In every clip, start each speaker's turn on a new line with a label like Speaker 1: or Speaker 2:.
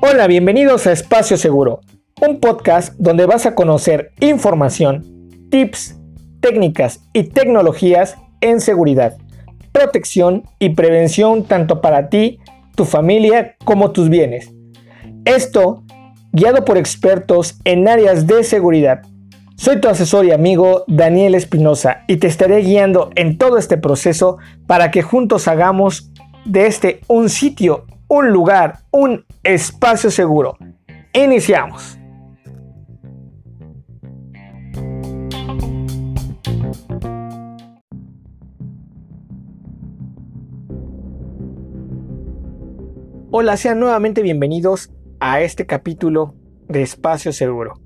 Speaker 1: Hola, bienvenidos a Espacio Seguro, un podcast donde vas a conocer información, tips, técnicas y tecnologías en seguridad, protección y prevención tanto para ti, tu familia como tus bienes. Esto guiado por expertos en áreas de seguridad. Soy tu asesor y amigo Daniel Espinosa y te estaré guiando en todo este proceso para que juntos hagamos de este un sitio, un lugar, un espacio seguro. Iniciamos. Hola, sean nuevamente bienvenidos a este capítulo de Espacio Seguro.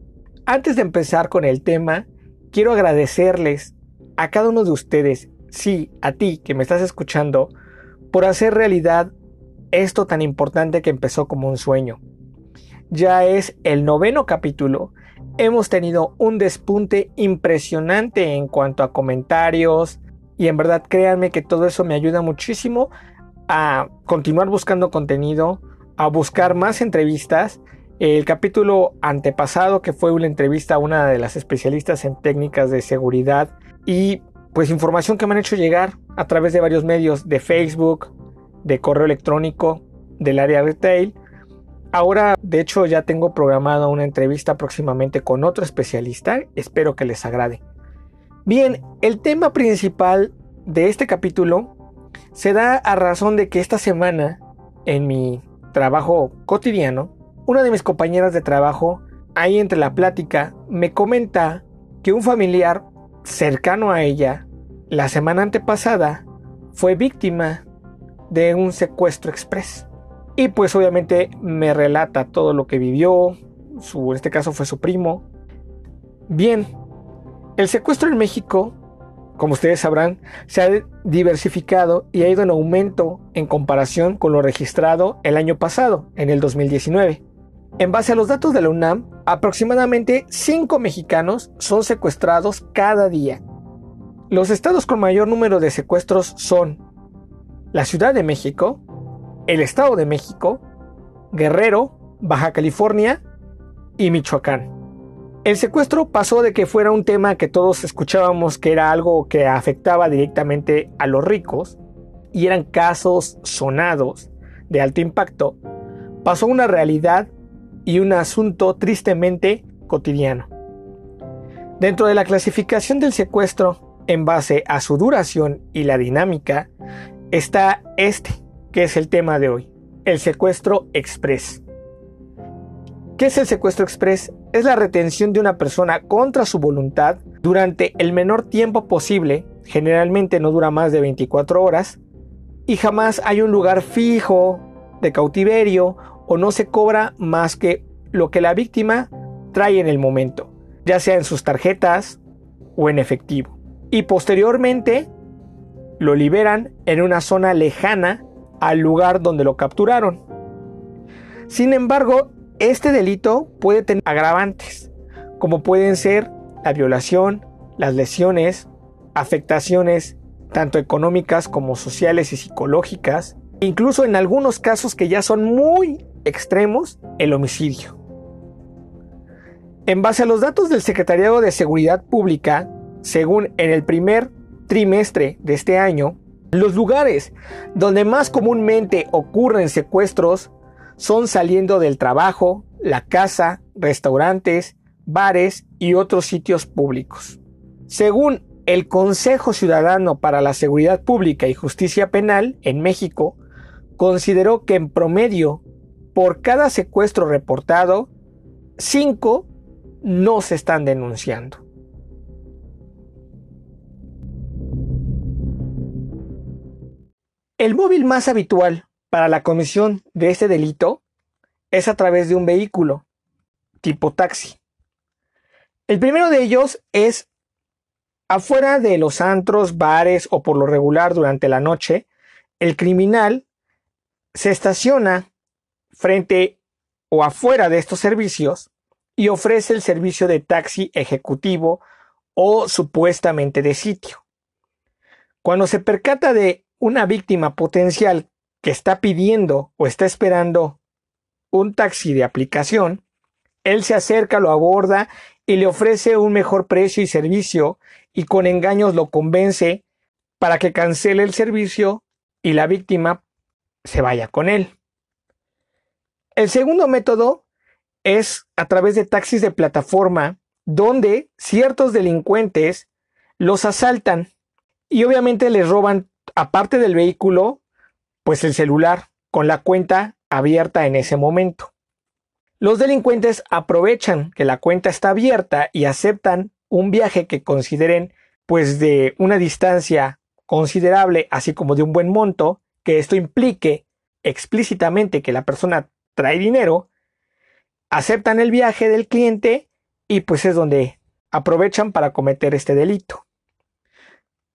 Speaker 1: Antes de empezar con el tema, quiero agradecerles a cada uno de ustedes, sí, a ti que me estás escuchando, por hacer realidad esto tan importante que empezó como un sueño. Ya es el noveno capítulo, hemos tenido un despunte impresionante en cuanto a comentarios y en verdad créanme que todo eso me ayuda muchísimo a continuar buscando contenido, a buscar más entrevistas. El capítulo antepasado, que fue una entrevista a una de las especialistas en técnicas de seguridad y pues información que me han hecho llegar a través de varios medios de Facebook, de correo electrónico, del área retail. Ahora, de hecho, ya tengo programada una entrevista próximamente con otro especialista. Espero que les agrade. Bien, el tema principal de este capítulo se da a razón de que esta semana, en mi trabajo cotidiano, una de mis compañeras de trabajo, ahí entre la plática, me comenta que un familiar cercano a ella, la semana antepasada, fue víctima de un secuestro express. Y pues obviamente me relata todo lo que vivió, su, en este caso fue su primo. Bien, el secuestro en México como ustedes sabrán, se ha diversificado y ha ido en aumento en comparación con lo registrado el año pasado, en el 2019. En base a los datos de la UNAM, aproximadamente 5 mexicanos son secuestrados cada día. Los estados con mayor número de secuestros son la Ciudad de México, el Estado de México, Guerrero, Baja California y Michoacán. El secuestro pasó de que fuera un tema que todos escuchábamos que era algo que afectaba directamente a los ricos y eran casos sonados de alto impacto, pasó una realidad y un asunto tristemente cotidiano. Dentro de la clasificación del secuestro, en base a su duración y la dinámica, está este, que es el tema de hoy, el secuestro express. ¿Qué es el secuestro express? Es la retención de una persona contra su voluntad durante el menor tiempo posible, generalmente no dura más de 24 horas, y jamás hay un lugar fijo de cautiverio o no se cobra más que lo que la víctima trae en el momento, ya sea en sus tarjetas o en efectivo. Y posteriormente lo liberan en una zona lejana al lugar donde lo capturaron. Sin embargo, este delito puede tener agravantes, como pueden ser la violación, las lesiones, afectaciones tanto económicas como sociales y psicológicas, incluso en algunos casos que ya son muy extremos, el homicidio. En base a los datos del Secretariado de Seguridad Pública, según en el primer trimestre de este año, los lugares donde más comúnmente ocurren secuestros son saliendo del trabajo, la casa, restaurantes, bares y otros sitios públicos. Según el Consejo Ciudadano para la Seguridad Pública y Justicia Penal en México, consideró que en promedio, por cada secuestro reportado, cinco no se están denunciando. El móvil más habitual para la comisión de este delito es a través de un vehículo tipo taxi. El primero de ellos es afuera de los antros, bares o por lo regular durante la noche, el criminal se estaciona frente o afuera de estos servicios y ofrece el servicio de taxi ejecutivo o supuestamente de sitio. Cuando se percata de una víctima potencial que está pidiendo o está esperando un taxi de aplicación, él se acerca, lo aborda y le ofrece un mejor precio y servicio y con engaños lo convence para que cancele el servicio y la víctima se vaya con él. El segundo método es a través de taxis de plataforma donde ciertos delincuentes los asaltan y obviamente les roban aparte del vehículo pues el celular con la cuenta abierta en ese momento. Los delincuentes aprovechan que la cuenta está abierta y aceptan un viaje que consideren pues de una distancia considerable, así como de un buen monto, que esto implique explícitamente que la persona trae dinero, aceptan el viaje del cliente y pues es donde aprovechan para cometer este delito.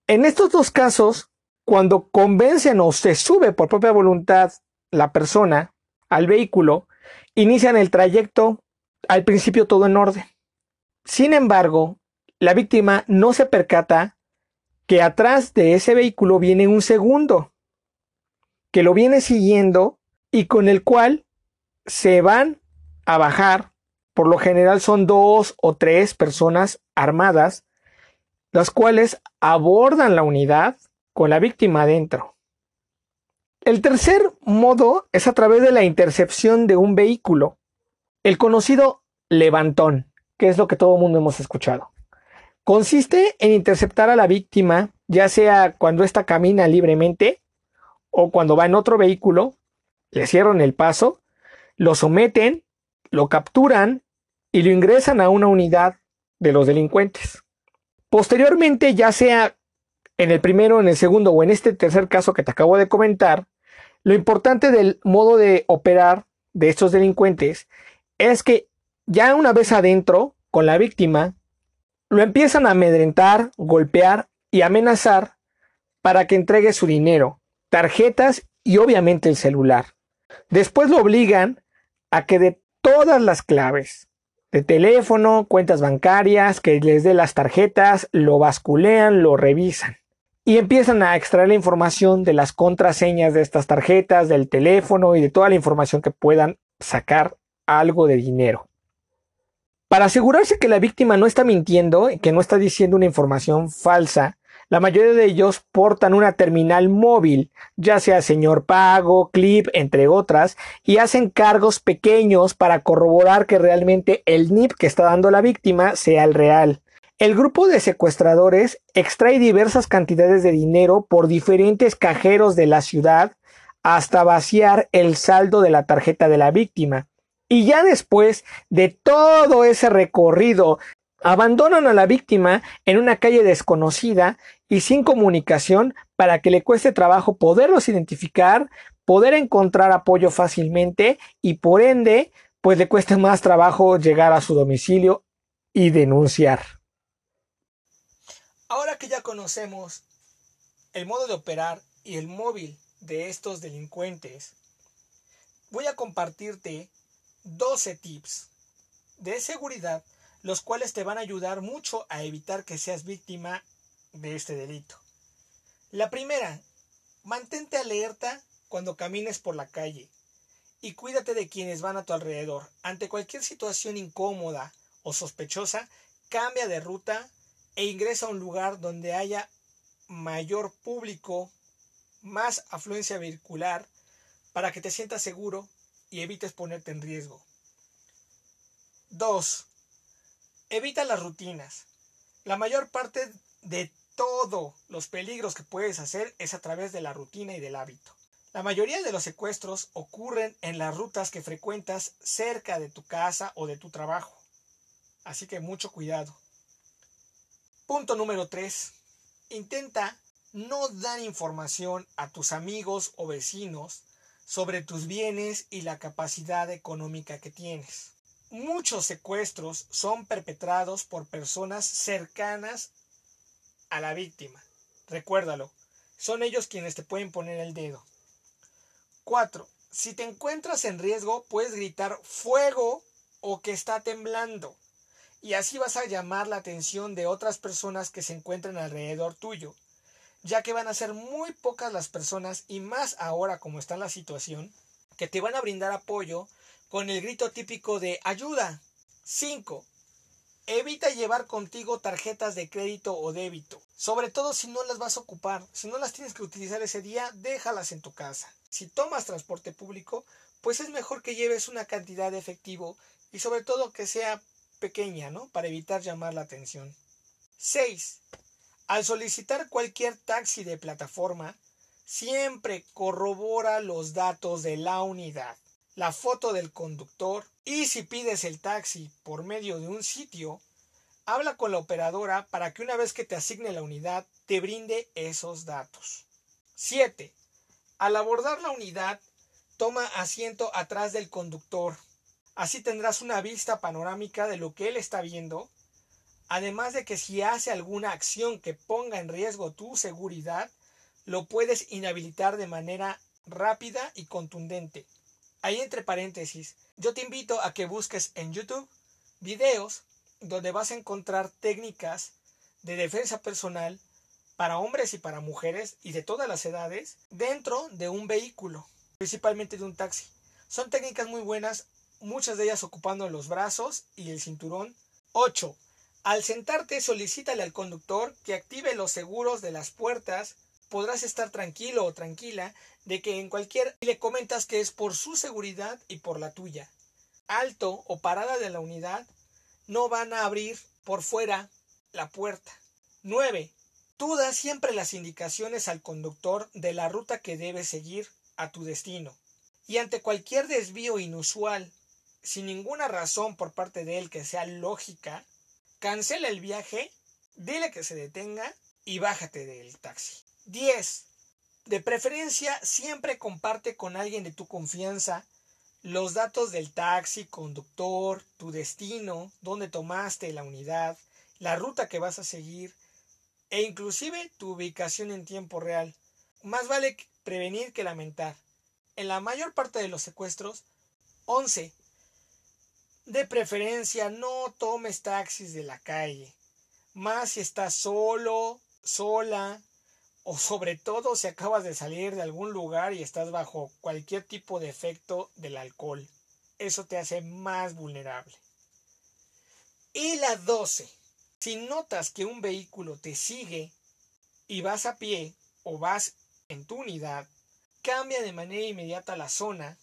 Speaker 1: En estos dos casos, cuando convencen o se sube por propia voluntad la persona al vehículo, inician el trayecto al principio todo en orden. Sin embargo, la víctima no se percata que atrás de ese vehículo viene un segundo que lo viene siguiendo y con el cual se van a bajar. Por lo general son dos o tres personas armadas, las cuales abordan la unidad con la víctima adentro. El tercer modo es a través de la intercepción de un vehículo, el conocido levantón, que es lo que todo el mundo hemos escuchado. Consiste en interceptar a la víctima, ya sea cuando ésta camina libremente o cuando va en otro vehículo, le cierran el paso, lo someten, lo capturan y lo ingresan a una unidad de los delincuentes. Posteriormente, ya sea en el primero, en el segundo o en este tercer caso que te acabo de comentar, lo importante del modo de operar de estos delincuentes es que ya una vez adentro con la víctima, lo empiezan a amedrentar, golpear y amenazar para que entregue su dinero, tarjetas y obviamente el celular. Después lo obligan a que de todas las claves de teléfono, cuentas bancarias, que les dé las tarjetas, lo basculean, lo revisan y empiezan a extraer la información de las contraseñas de estas tarjetas, del teléfono y de toda la información que puedan sacar algo de dinero. Para asegurarse que la víctima no está mintiendo y que no está diciendo una información falsa, la mayoría de ellos portan una terminal móvil, ya sea señor pago, clip, entre otras, y hacen cargos pequeños para corroborar que realmente el NIP que está dando la víctima sea el real. El grupo de secuestradores extrae diversas cantidades de dinero por diferentes cajeros de la ciudad hasta vaciar el saldo de la tarjeta de la víctima. Y ya después de todo ese recorrido, abandonan a la víctima en una calle desconocida y sin comunicación para que le cueste trabajo poderlos identificar, poder encontrar apoyo fácilmente y por ende, pues le cueste más trabajo llegar a su domicilio y denunciar. Ahora que ya conocemos el modo de operar y el móvil de estos delincuentes, voy a compartirte 12 tips de seguridad, los cuales te van a ayudar mucho a evitar que seas víctima de este delito. La primera, mantente alerta cuando camines por la calle y cuídate de quienes van a tu alrededor. Ante cualquier situación incómoda o sospechosa, cambia de ruta e ingresa a un lugar donde haya mayor público, más afluencia vehicular, para que te sientas seguro y evites ponerte en riesgo. 2. Evita las rutinas. La mayor parte de todos los peligros que puedes hacer es a través de la rutina y del hábito. La mayoría de los secuestros ocurren en las rutas que frecuentas cerca de tu casa o de tu trabajo. Así que mucho cuidado. Punto número 3. Intenta no dar información a tus amigos o vecinos sobre tus bienes y la capacidad económica que tienes. Muchos secuestros son perpetrados por personas cercanas a la víctima. Recuérdalo, son ellos quienes te pueden poner el dedo. 4. Si te encuentras en riesgo, puedes gritar fuego o que está temblando y así vas a llamar la atención de otras personas que se encuentran alrededor tuyo. ya que van a ser muy pocas las personas y más ahora como está la situación, que te van a brindar apoyo con el grito típico de ayuda. 5. Evita llevar contigo tarjetas de crédito o débito, sobre todo si no las vas a ocupar, si no las tienes que utilizar ese día, déjalas en tu casa. Si tomas transporte público, pues es mejor que lleves una cantidad de efectivo y sobre todo que sea pequeña, ¿no? Para evitar llamar la atención. 6. Al solicitar cualquier taxi de plataforma, siempre corrobora los datos de la unidad, la foto del conductor y si pides el taxi por medio de un sitio, habla con la operadora para que una vez que te asigne la unidad te brinde esos datos. 7. Al abordar la unidad, toma asiento atrás del conductor. Así tendrás una vista panorámica de lo que él está viendo Además de que si hace alguna acción que ponga en riesgo tu seguridad, lo puedes inhabilitar de manera rápida y contundente. Ahí entre paréntesis, yo te invito a que busques en YouTube videos donde vas a encontrar técnicas de defensa personal para hombres y para mujeres y de todas las edades dentro de un vehículo, principalmente de un taxi. Son técnicas muy buenas, muchas de ellas ocupando los brazos y el cinturón. 8. Al sentarte, solicítale al conductor que active los seguros de las puertas. Podrás estar tranquilo o tranquila de que en cualquier le comentas que es por su seguridad y por la tuya. Alto o parada de la unidad no van a abrir por fuera la puerta. 9. Tú das siempre las indicaciones al conductor de la ruta que debe seguir a tu destino. Y ante cualquier desvío inusual, sin ninguna razón por parte de él que sea lógica, cancela el viaje, dile que se detenga y bájate del taxi. 10. De preferencia, siempre comparte con alguien de tu confianza los datos del taxi, conductor, tu destino, dónde tomaste la unidad, la ruta que vas a seguir e inclusive tu ubicación en tiempo real. Más vale prevenir que lamentar. En la mayor parte de los secuestros, 11. De preferencia no tomes taxis de la calle, más si estás solo, sola, o sobre todo si acabas de salir de algún lugar y estás bajo cualquier tipo de efecto del alcohol. Eso te hace más vulnerable. Y la 12. Si notas que un vehículo te sigue y vas a pie o vas en tu unidad, cambia de manera inmediata la zona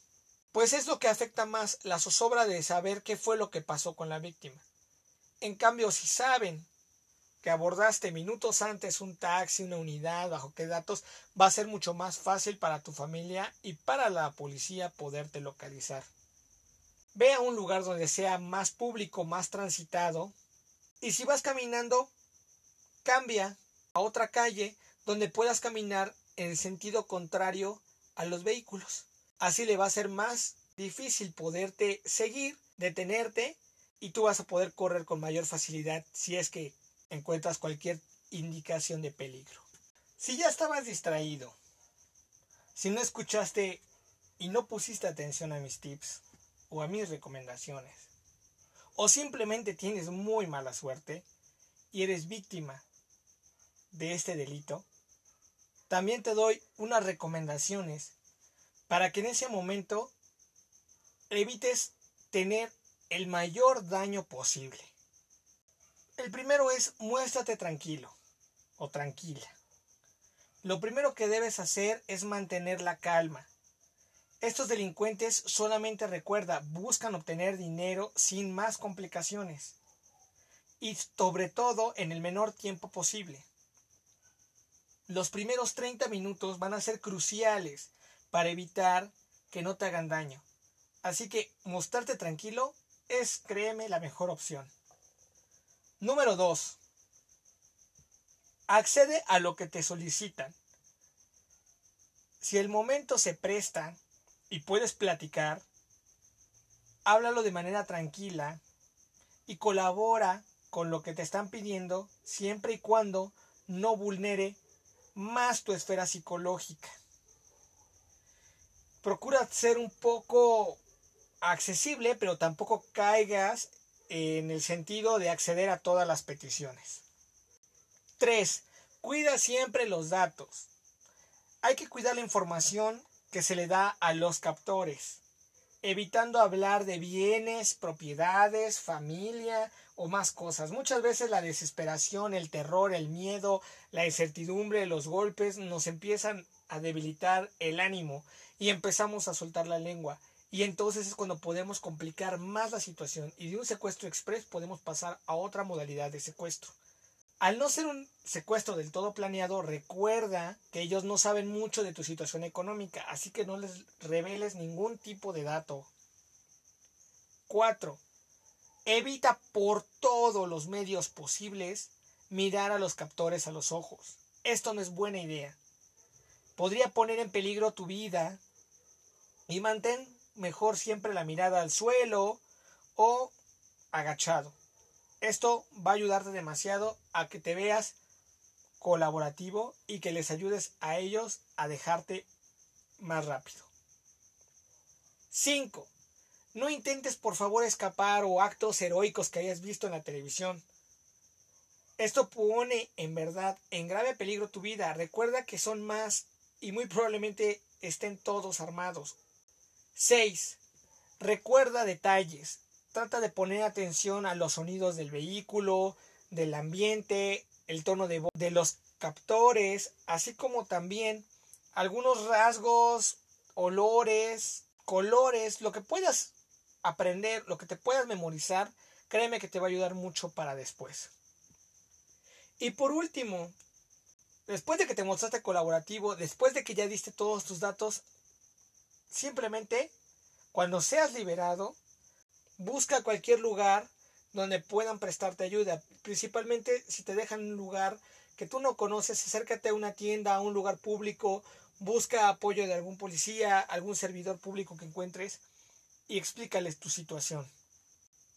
Speaker 1: pues es lo que afecta más la zozobra de saber qué fue lo que pasó con la víctima. En cambio, si saben que abordaste minutos antes un taxi, una unidad, bajo qué datos, va a ser mucho más fácil para tu familia y para la policía poderte localizar. Ve a un lugar donde sea más público, más transitado, y si vas caminando, cambia a otra calle donde puedas caminar en sentido contrario a los vehículos. Así le va a ser más difícil poderte seguir, detenerte y tú vas a poder correr con mayor facilidad si es que encuentras cualquier indicación de peligro. Si ya estabas distraído, si no escuchaste y no pusiste atención a mis tips o a mis recomendaciones, o simplemente tienes muy mala suerte y eres víctima de este delito, también te doy unas recomendaciones para que en ese momento evites tener el mayor daño posible. El primero es muéstrate tranquilo o tranquila. Lo primero que debes hacer es mantener la calma. Estos delincuentes solamente recuerda, buscan obtener dinero sin más complicaciones y sobre todo en el menor tiempo posible. Los primeros 30 minutos van a ser cruciales para evitar que no te hagan daño. Así que mostrarte tranquilo es, créeme, la mejor opción. Número 2. Accede a lo que te solicitan. Si el momento se presta y puedes platicar, háblalo de manera tranquila y colabora con lo que te están pidiendo siempre y cuando no vulnere más tu esfera psicológica procura ser un poco accesible, pero tampoco caigas en el sentido de acceder a todas las peticiones. 3. Cuida siempre los datos. Hay que cuidar la información que se le da a los captores, evitando hablar de bienes, propiedades, familia o más cosas. Muchas veces la desesperación, el terror, el miedo, la incertidumbre, los golpes nos empiezan a debilitar el ánimo y empezamos a soltar la lengua. Y entonces es cuando podemos complicar más la situación y de un secuestro express podemos pasar a otra modalidad de secuestro. Al no ser un secuestro del todo planeado, recuerda que ellos no saben mucho de tu situación económica, así que no les reveles ningún tipo de dato. 4. Evita por todos los medios posibles mirar a los captores a los ojos. Esto no es buena idea. Podría poner en peligro tu vida y mantén mejor siempre la mirada al suelo o agachado. Esto va a ayudarte demasiado a que te veas colaborativo y que les ayudes a ellos a dejarte más rápido. 5. No intentes por favor escapar o actos heroicos que hayas visto en la televisión. Esto pone en verdad en grave peligro tu vida. Recuerda que son más y muy probablemente estén todos armados. 6. Recuerda detalles. Trata de poner atención a los sonidos del vehículo, del ambiente, el tono de voz de los captores, así como también algunos rasgos, olores, colores, lo que puedas aprender, lo que te puedas memorizar, créeme que te va a ayudar mucho para después. Y por último, después de que te mostraste colaborativo, después de que ya diste todos tus datos, simplemente cuando seas liberado, busca cualquier lugar donde puedan prestarte ayuda. Principalmente si te dejan un lugar que tú no conoces, acércate a una tienda, a un lugar público, busca apoyo de algún policía, algún servidor público que encuentres y explícales tu situación.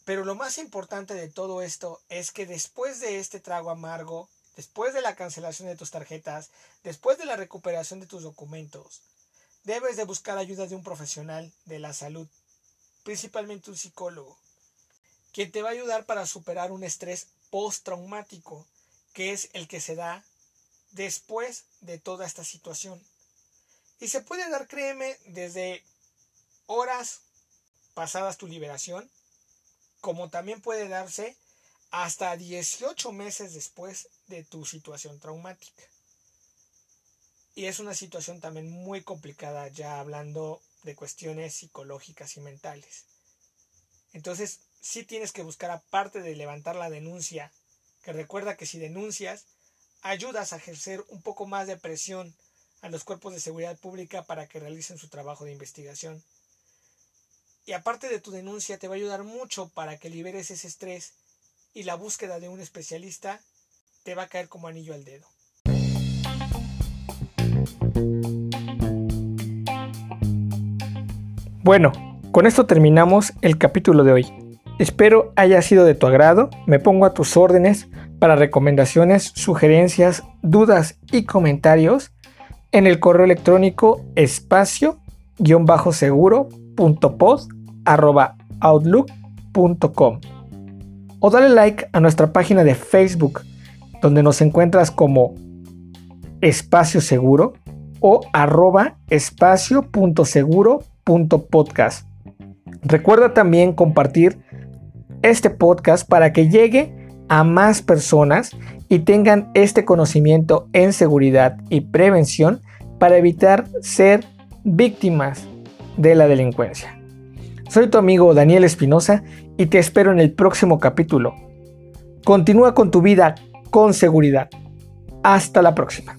Speaker 1: Pero lo más importante de todo esto es que después de este trago amargo, después de la cancelación de tus tarjetas, después de la recuperación de tus documentos, debes de buscar ayuda de un profesional de la salud principalmente un psicólogo, quien te va a ayudar para superar un estrés postraumático, que es el que se da después de toda esta situación. Y se puede dar, créeme, desde horas pasadas tu liberación, como también puede darse hasta 18 meses después de tu situación traumática. Y es una situación también muy complicada ya hablando de cuestiones psicológicas y mentales. Entonces, sí tienes que buscar aparte de levantar la denuncia, que recuerda que si denuncias, ayudas a ejercer un poco más de presión a los cuerpos de seguridad pública para que realicen su trabajo de investigación. Y aparte de tu denuncia, te va a ayudar mucho para que liberes ese estrés y la búsqueda de un especialista te va a caer como anillo al dedo. Bueno, con esto terminamos el capítulo de hoy. Espero haya sido de tu agrado. Me pongo a tus órdenes para recomendaciones, sugerencias, dudas y comentarios en el correo electrónico espacio-seguro.pod@outlook.com o dale like a nuestra página de Facebook donde nos encuentras como espacio seguro o arroba espacio.seguro podcast. Recuerda también compartir este podcast para que llegue a más personas y tengan este conocimiento en seguridad y prevención para evitar ser víctimas de la delincuencia. Soy tu amigo Daniel Espinosa y te espero en el próximo capítulo. Continúa con tu vida con seguridad. Hasta la próxima.